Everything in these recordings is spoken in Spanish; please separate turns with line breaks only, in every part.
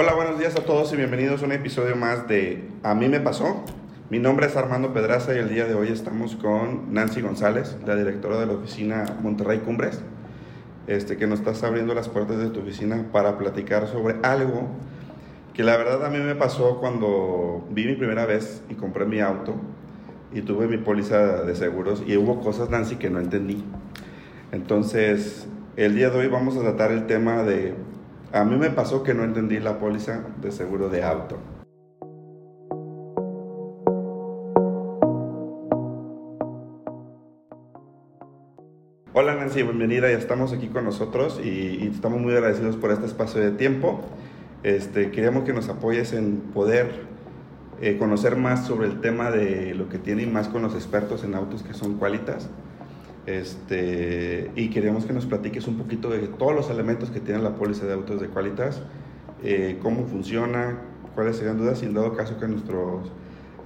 Hola, buenos días a todos y bienvenidos a un episodio más de A mí me pasó. Mi nombre es Armando Pedraza y el día de hoy estamos con Nancy González, la directora de la oficina Monterrey Cumbres, este, que nos estás abriendo las puertas de tu oficina para platicar sobre algo que la verdad a mí me pasó cuando vi mi primera vez y compré mi auto y tuve mi póliza de seguros y hubo cosas, Nancy, que no entendí. Entonces, el día de hoy vamos a tratar el tema de a mí me pasó que no entendí la póliza de seguro de auto. Hola Nancy, bienvenida, ya estamos aquí con nosotros y, estamos muy agradecidos por este espacio de tiempo. Este, queríamos que nos apoyes en poder eh, conocer más sobre el tema de lo que tiene y más con los expertos en autos que son Qualitas. Este, y queríamos que nos platiques un poquito de todos los elementos que tiene la póliza de autos de Qualitas, eh, cómo funciona, cuáles serían dudas y en dado caso que nuestros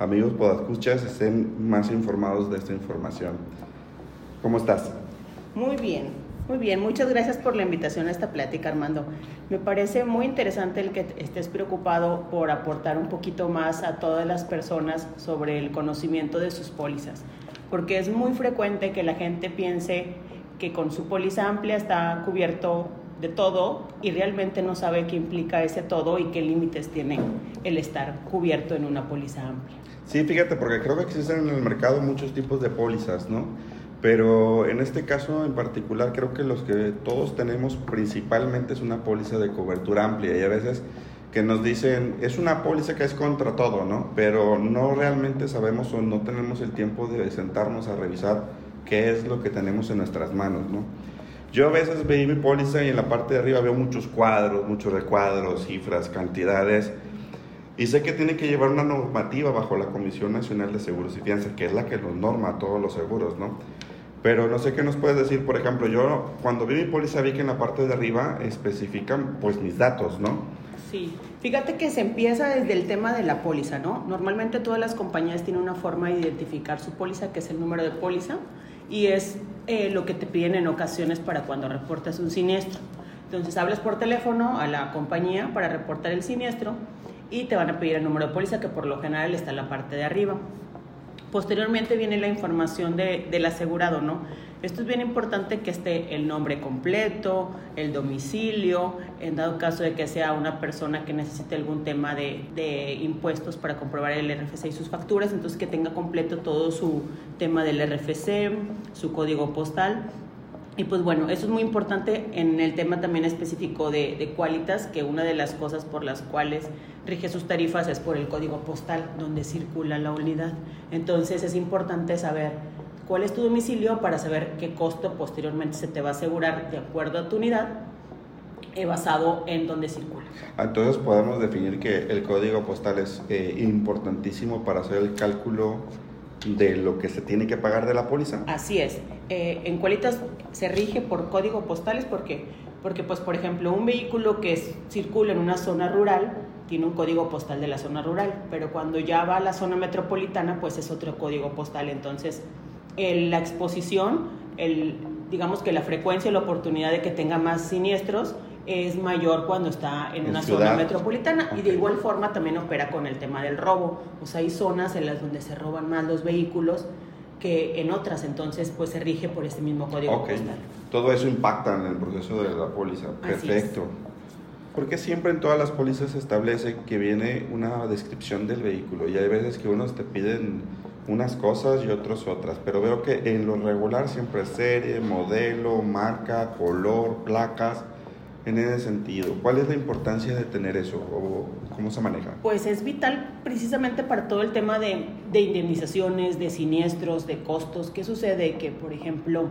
amigos podescuchas estén más informados de esta información. ¿Cómo estás?
Muy bien, muy bien. Muchas gracias por la invitación a esta plática, Armando. Me parece muy interesante el que estés preocupado por aportar un poquito más a todas las personas sobre el conocimiento de sus pólizas porque es muy frecuente que la gente piense que con su póliza amplia está cubierto de todo y realmente no sabe qué implica ese todo y qué límites tiene el estar cubierto en una póliza amplia.
Sí, fíjate, porque creo que existen en el mercado muchos tipos de pólizas, ¿no? Pero en este caso en particular creo que los que todos tenemos principalmente es una póliza de cobertura amplia y a veces que nos dicen, es una póliza que es contra todo, ¿no? Pero no realmente sabemos o no tenemos el tiempo de sentarnos a revisar qué es lo que tenemos en nuestras manos, ¿no? Yo a veces veí mi póliza y en la parte de arriba veo muchos cuadros, muchos recuadros, cifras, cantidades. Y sé que tiene que llevar una normativa bajo la Comisión Nacional de Seguros y Fianza, que es la que nos norma a todos los seguros, ¿no? Pero no sé qué nos puedes decir, por ejemplo, yo cuando vi mi póliza vi que en la parte de arriba especifican pues mis datos, ¿no?
Sí, fíjate que se empieza desde el tema de la póliza, ¿no? Normalmente todas las compañías tienen una forma de identificar su póliza, que es el número de póliza, y es eh, lo que te piden en ocasiones para cuando reportas un siniestro. Entonces hablas por teléfono a la compañía para reportar el siniestro y te van a pedir el número de póliza, que por lo general está en la parte de arriba. Posteriormente viene la información del asegurado, ¿no? Esto es bien importante que esté el nombre completo, el domicilio, en dado caso de que sea una persona que necesite algún tema de, de, impuestos para comprobar el RFC y sus facturas, entonces que tenga completo todo su tema del RFC, su código postal y pues bueno, eso es muy importante en el tema también específico de, de que una de las cosas por las cuales rige sus tarifas es por el código postal donde circula la unidad. Entonces es importante saber cuál es tu domicilio para saber qué costo posteriormente se te va a asegurar de acuerdo a tu unidad eh, basado en dónde circula.
Entonces podemos definir que el código postal es eh, importantísimo para hacer el cálculo de lo que se tiene que pagar de la póliza.
Así es. Eh, en Cualitas se rige por código postales porque, porque pues, por ejemplo, un vehículo que circula en una zona rural tiene un código postal de la zona rural, pero cuando ya va a la zona metropolitana, pues es otro código postal. Entonces, la exposición, el, digamos que la frecuencia y la oportunidad de que tenga más siniestros es mayor cuando está en, una zona metropolitana y de igual forma también opera con el tema del robo. O sea, hay zonas en las donde se roban más los vehículos que en otras, entonces pues se rige por este mismo código postal.
Todo eso impacta en el proceso de la póliza. Perfecto. Porque siempre en todas las pólizas se establece que viene una descripción del vehículo y hay veces que unos te piden unas cosas y otros otras, pero veo que en lo regular siempre es serie, modelo, marca, color, placas en ese sentido? ¿Cuál es la importancia de tener eso o cómo se maneja?
Pues es vital precisamente para todo el tema de, de indemnizaciones, de siniestros, de costos. ¿Qué sucede? Que, por ejemplo,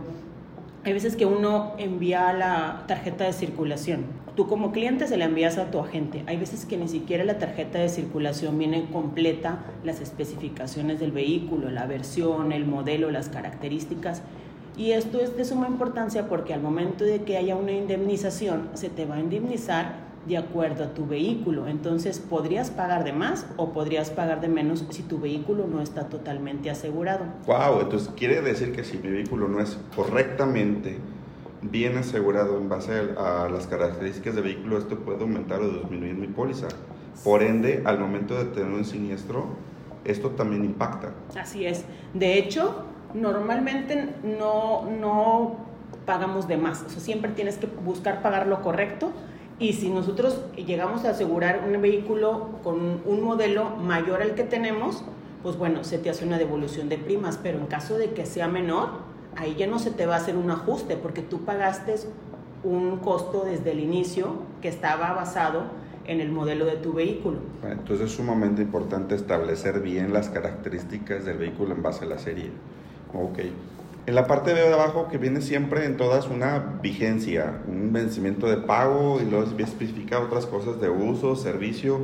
hay veces que uno envía la tarjeta de circulación. Tú como cliente se la envías a tu agente. Hay veces que ni siquiera la tarjeta de circulación viene completa, las especificaciones del vehículo, la versión, el modelo, las características. Y esto es de suma importancia porque al momento de que haya una indemnización, se te va a indemnizar de acuerdo a tu vehículo. Entonces, podrías pagar de más o podrías pagar de menos si tu vehículo no está totalmente asegurado.
Wow, entonces quiere decir que si mi vehículo no es correctamente bien asegurado en base a, las características del vehículo, esto puede aumentar o disminuir mi póliza. Por ende, al momento de tener un siniestro, esto también impacta.
Así es. De hecho, normalmente no, no pagamos de más. O sea, siempre tienes que buscar pagar lo correcto. Y si nosotros llegamos a asegurar un vehículo con un modelo mayor al que tenemos, pues bueno, se te hace una devolución de primas. Pero en caso de que sea menor, ahí ya no se te va a hacer un ajuste porque tú pagaste un costo desde el inicio que estaba basado en el modelo de tu vehículo.
Entonces es sumamente importante establecer bien las características del vehículo en base a la serie. Ok. En la parte de abajo que viene siempre en todas una vigencia, un vencimiento de pago y luego especifica otras cosas de uso, servicio.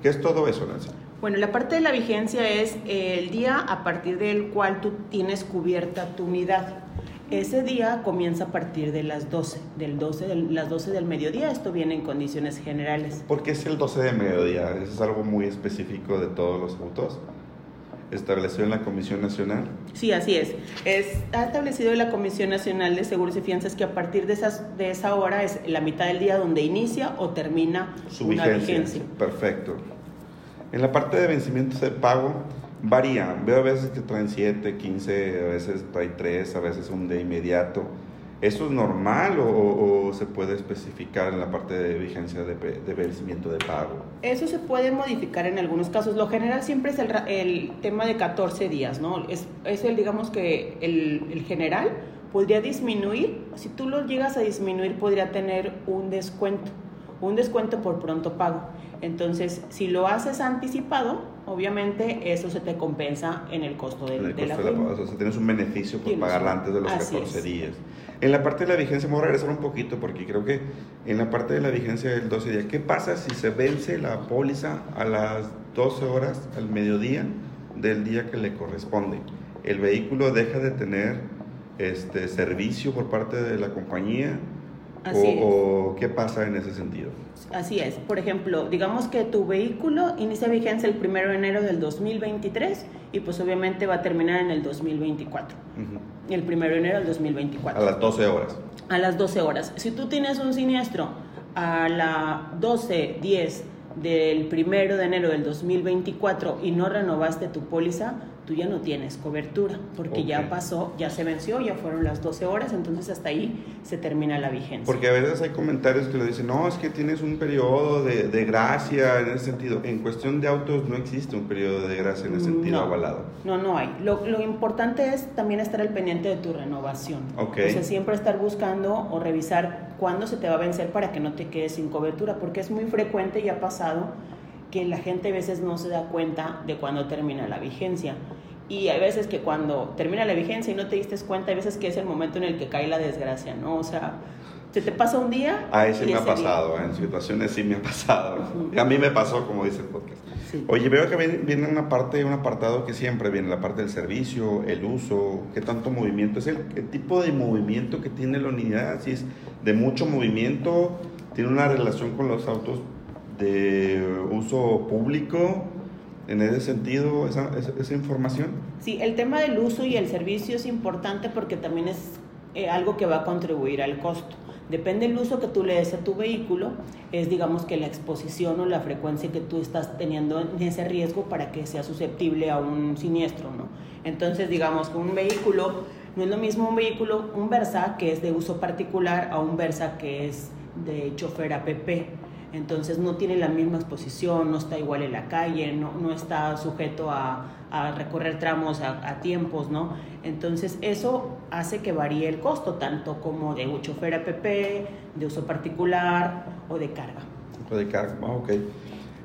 ¿Qué es todo eso, Nancy?
Bueno, la parte de la vigencia es el día a partir del cual tú tienes cubierta tu unidad. Ese día comienza a partir de las 12, del 12 de las 12 del mediodía. Esto viene en condiciones generales.
¿Por qué es el 12 de mediodía? ¿Eso es algo muy específico de todos los autos? ¿Establecido en la Comisión Nacional?
Sí, así es. Está establecido en la Comisión Nacional de Seguros y Fianzas que a partir de, esas, de esa hora es la mitad del día donde inicia o termina
Su una vigencia. Perfecto. En la parte de vencimientos de pago, varía. Veo a veces que traen 7, 15, a veces trae 3, a veces un de inmediato. ¿Eso es normal o, se puede especificar en la parte de vigencia de, vencimiento de pago?
Eso se puede modificar en algunos casos. Lo general siempre es el, el tema de 14 días, ¿no? Es, es el, digamos que el, el, general podría disminuir. Si tú lo llegas a disminuir, podría tener un descuento, un descuento por pronto pago. Entonces, si lo haces anticipado, obviamente eso se te compensa en el costo de,
de la, O sea, tienes un beneficio por pagarla antes de los 14 días. En la parte de la vigencia, me voy a regresar un poquito porque creo que en la parte de la vigencia del 12 días, ¿qué pasa si se vence la póliza a las 12 horas al mediodía del día que le corresponde? El vehículo deja de tener este servicio por parte de la compañía o, qué pasa en ese sentido?
Así es. Por ejemplo, digamos que tu vehículo inicia vigencia el 1 de enero del 2023 y pues obviamente va a terminar en el 2024. El 1 de enero del 2024.
A las 12 horas.
A las 12 horas. Si tú tienes un siniestro a las 12, 10 del 1 de enero del 2024 y no renovaste tu póliza, tú ya no tienes cobertura, porque ya pasó, ya se venció, ya fueron las 12 horas, entonces hasta ahí se termina la vigencia.
Porque a veces hay comentarios que le dicen, no, es que tienes un periodo de, de gracia en ese sentido. En cuestión de autos no existe un periodo de gracia en ese sentido avalado.
No, no hay. Lo, lo, importante es también estar al pendiente de tu renovación.
Okay.
O sea, siempre estar buscando o revisar cuándo se te va a vencer para que no te quedes sin cobertura, porque es muy frecuente y ha pasado que la gente a veces no se da cuenta de cuándo termina la vigencia. Y hay veces que cuando termina la vigencia y no te diste cuenta, hay veces que es el momento en el que cae la desgracia, ¿no? O sea, se te pasa un día.
Ahí sí me ha pasado, en situaciones sí me ha pasado. A mí me pasó, como dice el podcast. Oye, veo que viene, una parte, un apartado que siempre viene, la parte del servicio, el uso, qué tanto movimiento es el, qué tipo de movimiento que tiene la unidad, si es de mucho movimiento, tiene una relación con los autos de uso público, en ese sentido, esa, esa, información.
Sí, el tema del uso y el servicio es importante porque también es eh, algo que va a contribuir al costo. Depende del uso que tú le des a tu vehículo, es digamos que la exposición o la frecuencia que tú estás teniendo en ese riesgo para que sea susceptible a un siniestro, ¿no? Entonces, digamos que un vehículo, no es lo mismo un vehículo, un Versa que es de uso particular a un Versa que es de chofer APP entonces no tiene la misma exposición, no está igual en la calle, no, no está sujeto a, a recorrer tramos a, tiempos, ¿no? Entonces eso hace que varíe el costo, tanto como de chofer APP, de uso particular o de carga.
O de carga, ah, ok.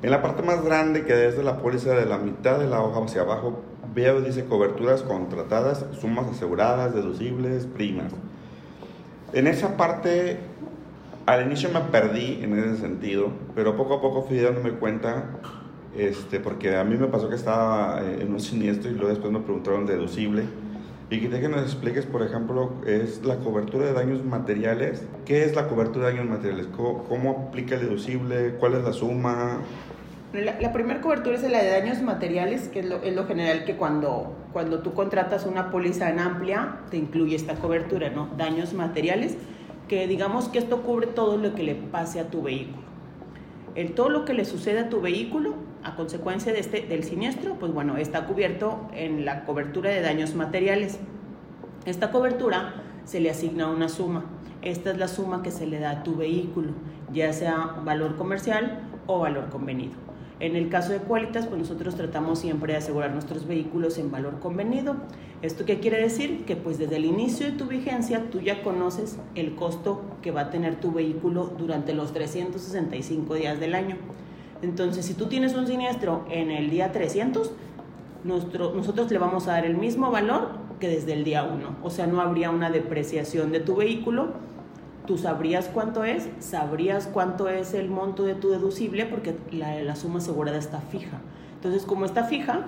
En la parte más grande que desde la póliza de la mitad de la hoja hacia abajo, veo, dice coberturas contratadas, sumas aseguradas, deducibles, primas. En esa parte al inicio me perdí en ese sentido, pero poco a poco fui dándome cuenta, este, porque a mí me pasó que estaba eh, en un siniestro y luego después me preguntaron deducible. Y quería que nos expliques, por ejemplo, es la cobertura de daños materiales. ¿Qué es la cobertura de daños materiales? ¿Cómo, aplica el deducible? ¿Cuál es la suma?
La, primera cobertura es la de daños materiales, que es lo, es lo, general que cuando, cuando tú contratas una póliza en amplia, te incluye esta cobertura, ¿no? Daños materiales que digamos que esto cubre todo lo que le pase a tu vehículo. El, todo lo que le sucede a tu vehículo a consecuencia de este, del siniestro, pues bueno, está cubierto en la cobertura de daños materiales. Esta cobertura se le asigna una suma. Esta es la suma que se le da a tu vehículo, ya sea valor comercial o valor convenido. En el caso de Qualitas, pues nosotros tratamos siempre de asegurar nuestros vehículos en valor convenido. ¿Esto qué quiere decir? Que pues desde el inicio de tu vigencia tú ya conoces el costo que va a tener tu vehículo durante los 365 días del año. Entonces, si tú tienes un siniestro en el día 300, nosotros le vamos a dar el mismo valor que desde el día 1. O sea, no habría una depreciación de tu vehículo tú sabrías cuánto es, sabrías cuánto es el monto de tu deducible porque la, suma asegurada está fija. Entonces, como está fija,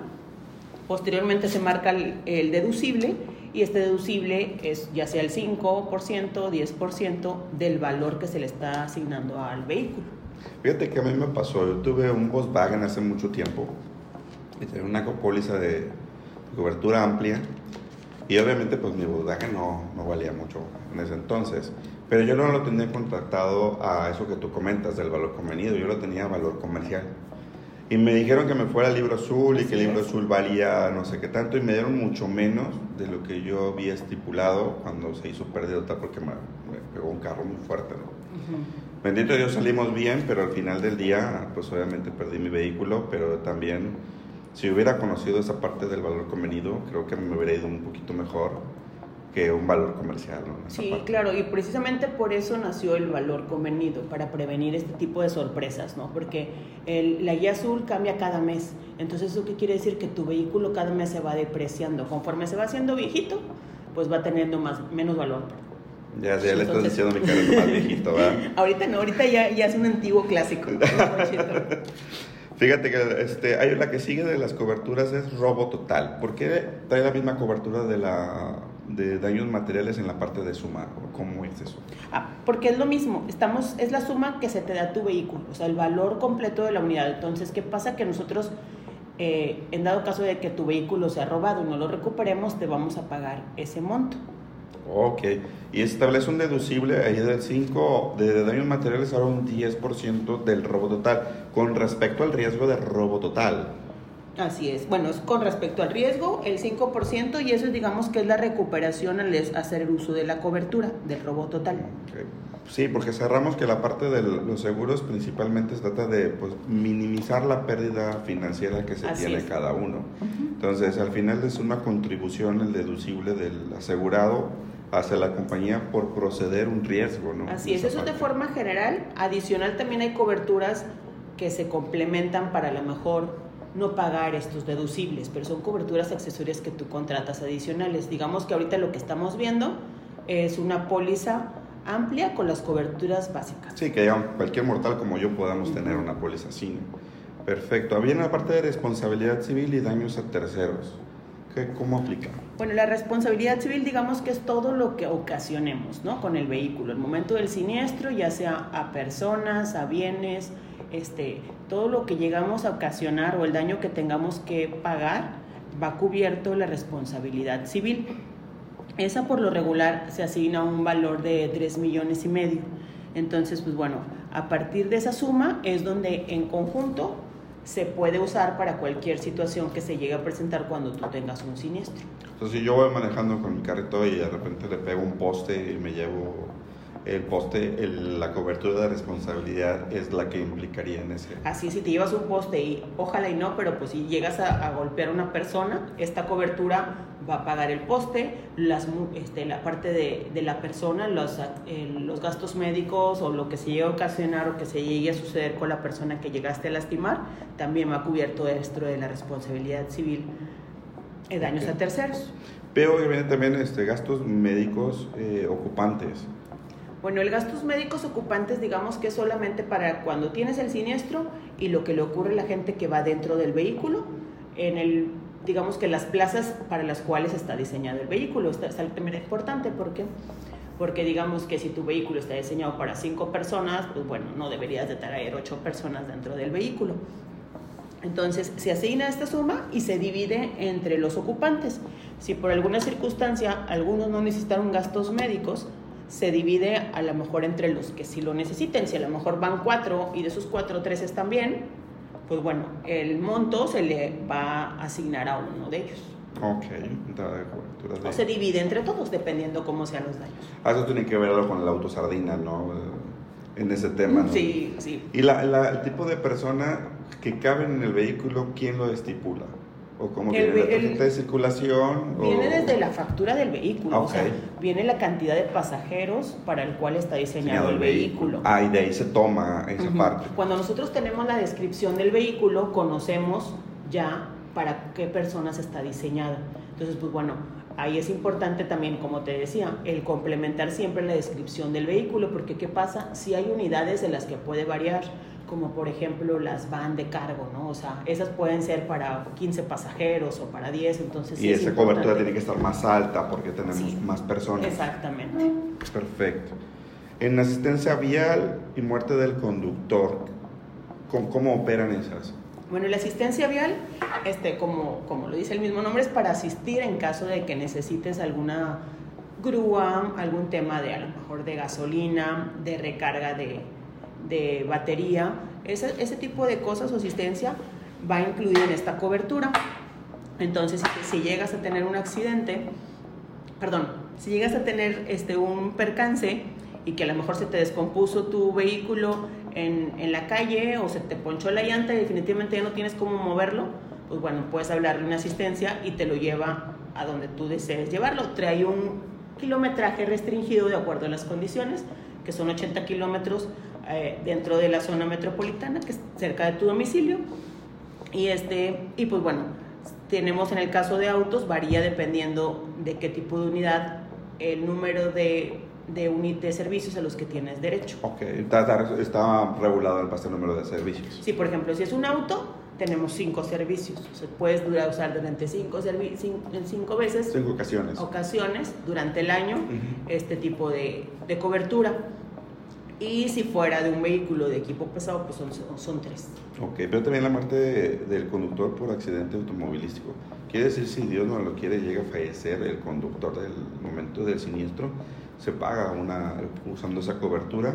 posteriormente se marca el, deducible y este deducible es ya sea el 5%, 10% del valor que se le está asignando al vehículo.
Fíjate que a mí me pasó, yo tuve un Volkswagen hace mucho tiempo y tenía una póliza de cobertura amplia y obviamente pues mi Volkswagen no, no valía mucho en ese entonces. Pero yo no lo tenía contratado a eso que tú comentas del valor convenido, yo lo tenía a valor comercial. Y me dijeron que me fuera al libro azul y que el libro azul valía no sé qué tanto y me dieron mucho menos de lo que yo había estipulado cuando se hizo pérdida porque me, pegó un carro muy fuerte. Bendito Dios salimos bien, pero al final del día pues obviamente perdí mi vehículo, pero también si hubiera conocido esa parte del valor convenido, creo que me hubiera ido un poquito mejor que un valor comercial.
Sí, claro, y precisamente por eso nació el valor convenido, para prevenir este tipo de sorpresas, ¿no? Porque el, la guía azul cambia cada mes, entonces eso qué quiere decir que tu vehículo cada mes se va depreciando, conforme se va haciendo viejito, pues va teniendo más, menos valor.
Ya, ya le estás diciendo mi carro más viejito, ¿verdad?
ahorita no, ahorita ya, ya es un antiguo clásico.
Fíjate que este, hay la que sigue de las coberturas es robo total. ¿Por qué trae la misma cobertura de la de daños materiales en la parte de suma? ¿Cómo es eso?
Ah, porque es lo mismo, estamos, es la suma que se te da tu vehículo, o sea, el valor completo de la unidad. Entonces, ¿qué pasa? Que nosotros, eh, en dado caso de que tu vehículo sea robado y no lo recuperemos, te vamos a pagar ese monto.
Ok, y establece un deducible ahí del 5 de daños materiales ahora un 10% del robo total con respecto al riesgo de robo total.
Así es. Bueno, es con respecto al riesgo, el 5% y eso digamos que es la recuperación al hacer uso de la cobertura del robo total.
Sí, porque cerramos que la parte de los seguros principalmente se trata de pues, minimizar la pérdida financiera que se tiene cada uno. Entonces, al final es una contribución el deducible del asegurado hacia la compañía por proceder un riesgo, ¿no?
Así es, eso de forma general. Adicional también hay coberturas que se complementan para lo mejor no pagar estos deducibles, pero son coberturas accesorias que tú contratas adicionales. Digamos que ahorita lo que estamos viendo es una póliza amplia con las coberturas básicas.
Sí, que cualquier mortal como yo podamos tener una póliza así. Perfecto. Había la parte de responsabilidad civil y daños a terceros. ¿Qué, ¿Cómo aplica?
Bueno, la responsabilidad civil digamos que es todo lo que ocasionemos ¿no? con el vehículo. El momento del siniestro, ya sea a personas, a bienes, este, todo lo que llegamos a ocasionar o el daño que tengamos que pagar va cubierto la responsabilidad civil. Esa por lo regular se asigna un valor de 3 millones y medio. Entonces, pues bueno, a partir de esa suma es donde en conjunto se puede usar para cualquier situación que se llegue a presentar cuando tú tengas un siniestro.
Entonces, si yo voy manejando con mi carrito y de repente le pego un poste y me llevo el poste, la cobertura de responsabilidad es la que implicaría en ese.
Así, si te llevas un poste y ojalá y no, pero pues si llegas a, golpear a una persona, esta cobertura va a pagar el poste, las, este, la parte de, de la persona, los, los gastos médicos o lo que se llegue a ocasionar o que se llegue a suceder con la persona que llegaste a lastimar, también va cubierto dentro de la responsabilidad civil de daños a terceros.
Pero obviamente también este, gastos médicos eh, ocupantes.
Bueno, el gastos médicos ocupantes, digamos que es solamente para cuando tienes el siniestro y lo que le ocurre a la gente que va dentro del vehículo, en el, digamos que las plazas para las cuales está diseñado el vehículo. Esto es altamente importante porque porque digamos que si tu vehículo está diseñado para cinco personas, pues bueno, no deberías de traer ocho personas dentro del vehículo. Entonces se asigna esta suma y se divide entre los ocupantes. Si por alguna circunstancia algunos no necesitaron gastos médicos, se divide a lo mejor entre los que sí lo necesiten. Si a lo mejor van cuatro y de esos cuatro, tres están bien, pues bueno, el monto se le va a asignar a uno de ellos.
Ok, entrada de cobertura. De...
O se divide entre todos, dependiendo cómo sean los daños.
Ah, eso tiene que verlo con el auto sardina, ¿no? En ese tema, ¿no?
Sí, sí.
¿Y la, la- el tipo de persona que cabe en el vehículo, quién lo estipula? ¿O cómo
El
viene la
ve- el-
tarjeta de circulación? o-
Viene desde la factura del vehículo, o sea, viene la cantidad de pasajeros para el cual está diseñado el vehículo.
Ah, y de ahí se toma esa
Ujú.
parte.
Cuando nosotros tenemos la descripción del vehículo, conocemos ya para qué personas está diseñado. Entonces, pues bueno, ahí es importante también, como te decía, el complementar siempre la descripción del vehículo, porque ¿qué pasa? Si hay unidades de las que puede variar, como por ejemplo las van de cargo, ¿no? O sea, esas pueden ser para 15 pasajeros o para 10, entonces...
Y
es
esa cobertura tiene que estar más alta porque tenemos
Sí.
más personas.
Exactamente.
Perfecto. En asistencia vial y muerte del conductor, ¿cómo, cómo operan esas?
Bueno, la asistencia vial, este, como, como lo dice el mismo nombre, es para asistir en caso de que necesites alguna grúa, algún tema de a lo mejor de gasolina, de recarga de, de batería, ese, ese tipo de cosas o asistencia va incluida en esta cobertura. Entonces, si, si llegas a tener un accidente, perdón, si llegas a tener este, un percance y que a lo mejor se te descompuso tu vehículo en, en la calle o se te ponchó la llanta y definitivamente ya no tienes cómo moverlo, pues bueno, puedes hablarle una asistencia y te lo lleva a donde tú desees llevarlo. Trae un kilometraje restringido de acuerdo a las condiciones, que son 80 kilómetros eh, dentro de la zona metropolitana, que es cerca de tu domicilio. Y, este, y pues bueno, tenemos en el caso de autos, varía dependiendo de qué tipo de unidad, el número de, de, uni- de servicios a los que tienes derecho.
Ok, está, regulado el pastel número de servicios.
Si, por ejemplo, si es un auto, tenemos cinco servicios. O sea, puedes durar, usar durante cinco, servi- cin- en cinco veces,
Cinco ocasiones.
ocasiones, durante el año, este tipo de, de cobertura. Y si fuera de un vehículo de equipo pesado, pues son, son tres.
Ok, pero también la muerte de- del conductor por accidente automovilístico. Quiere decir, si Dios no lo quiere, llega a fallecer el conductor del momento del siniestro, se paga una, usando esa cobertura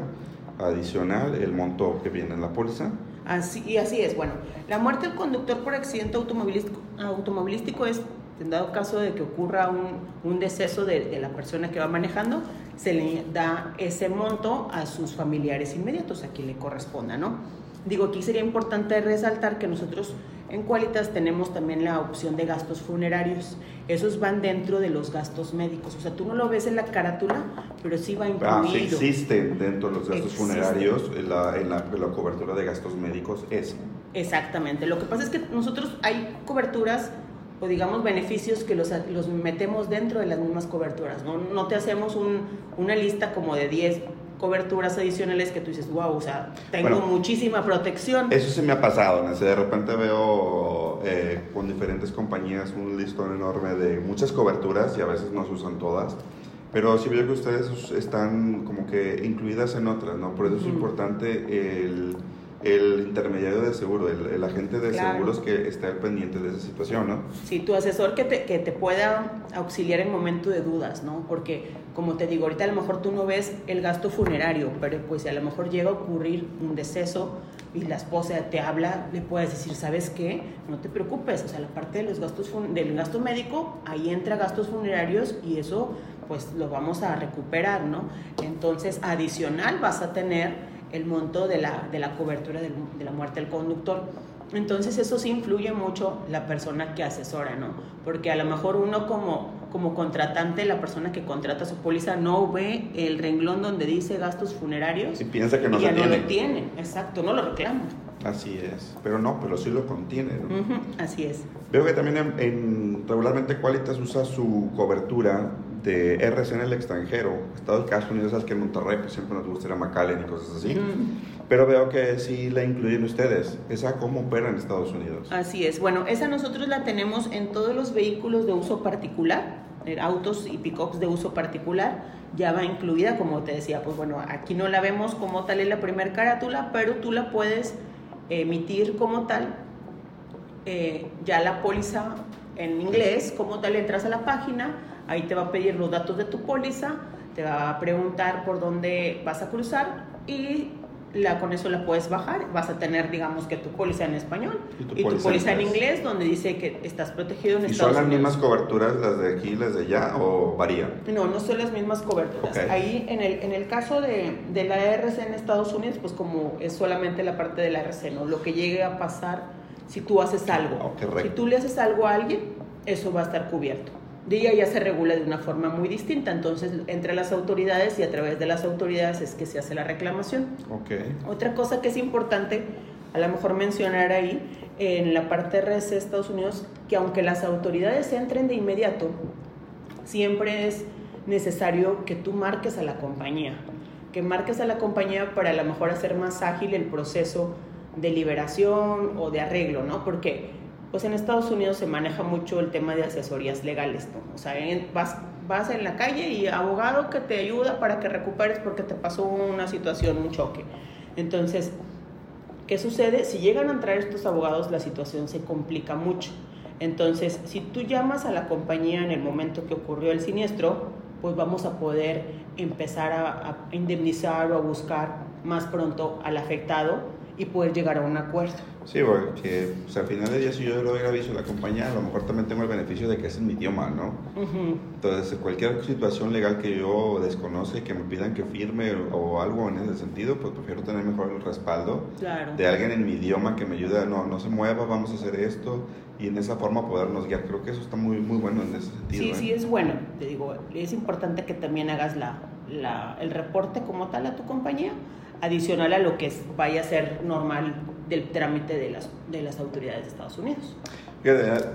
adicional, el monto que viene en la póliza.
Así, y así es. Bueno, la muerte del conductor por accidente automovilístico, automovilístico es, en dado caso de que ocurra un, un deceso de, de la persona que va manejando, se le da ese monto a sus familiares inmediatos, a quien le corresponda, ¿no? Digo, aquí sería importante resaltar que nosotros en Qualitas tenemos también la opción de gastos funerarios. Esos van dentro de los gastos médicos. O sea, tú no lo ves en la carátula, pero sí va incluido.
Ah, sí existen dentro de los gastos funerarios, en la, en la, en la cobertura de gastos médicos, es.
Exactamente. Lo que pasa es que nosotros hay coberturas o digamos beneficios que los, los metemos dentro de las mismas coberturas. No, no te hacemos un- una lista como de 10 coberturas adicionales que tú dices, wow, o sea, tengo
Bueno,
muchísima protección.
Eso sí me ha pasado, ¿no? De repente veo eh, con diferentes compañías un listón enorme de muchas coberturas y a veces no se usan todas, pero sí veo que ustedes están como que incluidas en otras, ¿no? Por eso es
Ujú.
importante el, el intermediario de seguro, el, el agente de
Claro.
seguros que esté al pendiente de esa situación, ¿no?
Sí, tu asesor que te, que te pueda auxiliar en momento de dudas, ¿no? Porque, como te digo, ahorita a lo mejor tú no ves el gasto funerario, pero pues si a lo mejor llega a ocurrir un deceso y la esposa te habla, le puedes decir, ¿sabes qué? No te preocupes, o sea, la parte de los gastos del gasto médico, ahí entra gastos funerarios y eso pues lo vamos a recuperar, ¿no? Entonces, adicional vas a tener el monto de la, de la cobertura del- de la muerte del conductor. Entonces eso sí influye mucho la persona que asesora, ¿no? Porque a lo mejor uno como, como contratante, la persona que contrata su póliza no ve el renglón donde dice gastos funerarios
Si piensa que no
y
se
ya no
tiene.
lo tiene, exacto, no lo reclama.
Así es, pero no, pero sí lo contiene, ¿no?
Ujú, así es.
Veo que también en, en- regularmente Qualitas usa su cobertura de RC en el extranjero. Estados Estados Unidos, sabes que en Monterrey pues, siempre nos gusta ir a McAllen y cosas así. Pero veo que sí la incluyen ustedes. ¿Esa cómo opera en Estados Unidos?
Así es. Bueno, esa nosotros la tenemos en todos los vehículos de uso particular, eh, autos y pickups de uso particular. Ya va incluida, como te decía, pues bueno, aquí no la vemos como tal en la primer carátula, pero tú la puedes emitir como tal. eh, ya la póliza en inglés, como tal, entras a la página, ahí te va a pedir los datos de tu póliza, te va a preguntar por dónde vas a cruzar y la, con eso la puedes bajar. Vas a tener, digamos, que tu póliza en español y tu, póliza, en, inglés. donde dice que estás protegido en
¿Y
Estados
Unidos.
¿Y son
las mismas coberturas las de aquí, las de allá o varían?
No, no son las mismas coberturas. Ahí, en el, en el caso de, de la RC en Estados Unidos, pues como es solamente la parte de la RC, ¿no? Lo que llegue a pasar si tú haces algo.
Oh,
si tú le haces algo a alguien, eso va a estar cubierto día ya se regula de una forma muy distinta. Entonces, entre las autoridades y a través de las autoridades es que se hace la reclamación.
Okay.
Otra cosa que es importante, a lo mejor mencionar ahí, en la parte RS de Estados Unidos, que aunque las autoridades entren de inmediato, siempre es necesario que tú marques a la compañía, que marques a la compañía para a lo mejor hacer más ágil el proceso de liberación o de arreglo, ¿no? Porque pues en Estados Unidos se maneja mucho el tema de asesorías legales, ¿no? O sea, vas, vas en la calle y abogado que te ayuda para que recuperes porque te pasó una situación, un choque. Entonces, ¿qué sucede? Si llegan a entrar estos abogados, la situación se complica mucho. Entonces, si tú llamas a la compañía en el momento que ocurrió el siniestro, pues vamos a poder empezar a, a indemnizar o a buscar más pronto al afectado y poder llegar a un acuerdo.
Sí, porque pues, al final del día si yo le doy aviso a la compañía, a lo mejor también tengo el beneficio de que es en mi idioma, ¿no? Entonces, cualquier situación legal que yo desconoce, que me pidan que firme o, algo en ese sentido, pues prefiero tener mejor el respaldo de alguien en mi idioma que me ayude, no, no se mueva, vamos a hacer esto, y en esa forma podernos guiar. Creo que eso está muy, muy bueno en ese sentido.
Sí, ¿eh? sí, es bueno. Te digo, es importante que también hagas la, la, el reporte como tal a tu compañía adicional a lo que vaya a ser normal del trámite de las, de las autoridades de Estados Unidos.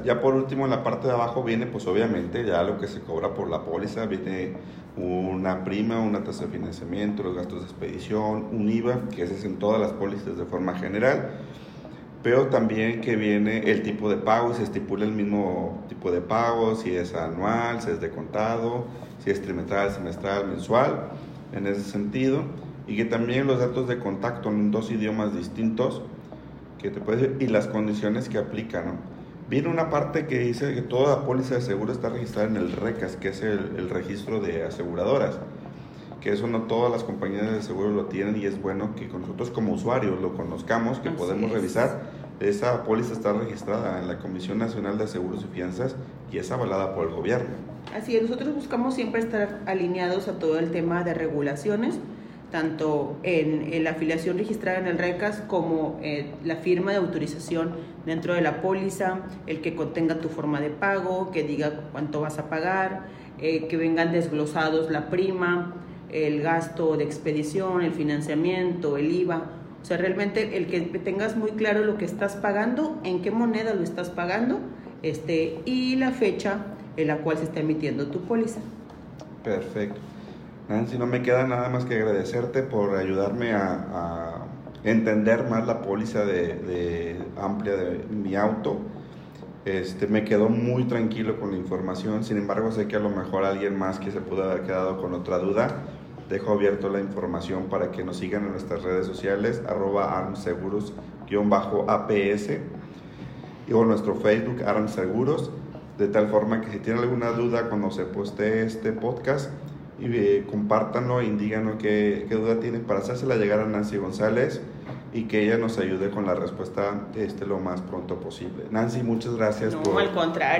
Ya por último, en la parte de abajo viene, pues obviamente, ya lo que se cobra por la póliza, viene una prima, una tasa de financiamiento, los gastos de expedición, un IVA, que ese es en todas las pólizas de forma general, pero también que viene el tipo de pago, se estipula el mismo tipo de pago, si es anual, si es de contado, si es trimestral, semestral, mensual, en ese sentido y que también los datos de contacto en dos idiomas distintos que te puedes y las condiciones que aplican. Viene una parte que dice que toda póliza de seguro está registrada en el RECAS, que es el, registro de aseguradoras, que eso no todas las compañías de seguro lo tienen y es bueno que nosotros como usuarios lo conozcamos, que podemos revisar. Esa póliza está registrada en la Comisión Nacional de Seguros y Fianzas y es avalada por el gobierno.
Así es, nosotros buscamos siempre estar alineados a todo el tema de regulaciones tanto en, la afiliación registrada en el RECAS como eh, la firma de autorización dentro de la póliza, el que contenga tu forma de pago, que diga cuánto vas a pagar, eh, que vengan desglosados la prima, el gasto de expedición, el financiamiento, el IVA. O sea, realmente el que tengas muy claro lo que estás pagando, en qué moneda lo estás pagando este, y la fecha en la cual se está emitiendo tu póliza.
Perfecto. Nancy, no me queda nada más que agradecerte por ayudarme a, entender más la póliza de, amplia de mi auto. Este, me quedó muy tranquilo con la información, sin embargo sé que a lo mejor alguien más que se pudo haber quedado con otra duda, dejo abierto la información para que nos sigan en nuestras redes sociales, arroba armseguros-aps o nuestro Facebook armseguros, de tal forma que si tienen alguna duda cuando se poste este podcast, y eh, compártanlo e díganos qué, qué, duda tienen para hacérsela llegar a Nancy González y que ella nos ayude con la respuesta este, lo más pronto posible. Nancy, muchas gracias por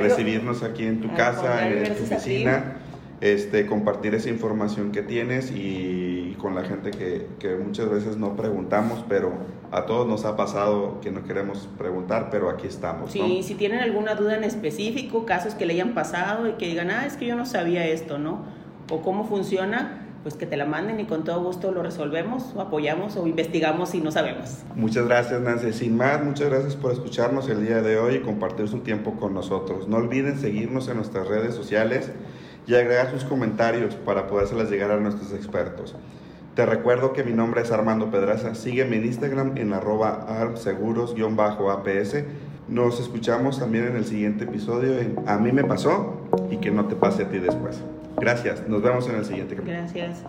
recibirnos aquí en tu casa, en tu oficina, este, compartir esa información que tienes y, con la gente que, que, muchas veces no preguntamos, pero a todos nos ha pasado que no queremos preguntar, pero aquí estamos.
Sí, si tienen alguna duda en específico, casos que le hayan pasado y que digan, ah, es que yo no sabía esto, ¿no? O cómo funciona, pues que te la manden y con todo gusto lo resolvemos o apoyamos o investigamos si no sabemos.
Muchas gracias Nancy. Sin más, muchas gracias por escucharnos el día de hoy y compartir su tiempo con nosotros. No olviden seguirnos en nuestras redes sociales y agregar sus comentarios para podérselas llegar a nuestros expertos. Te recuerdo que mi nombre es Armando Pedraza. Sígueme en Instagram en arroba armseguros-aps. Nos escuchamos también en el siguiente episodio en A mí me pasó y que no te pase a ti después. Gracias, nos vemos en el siguiente
capítulo. Gracias.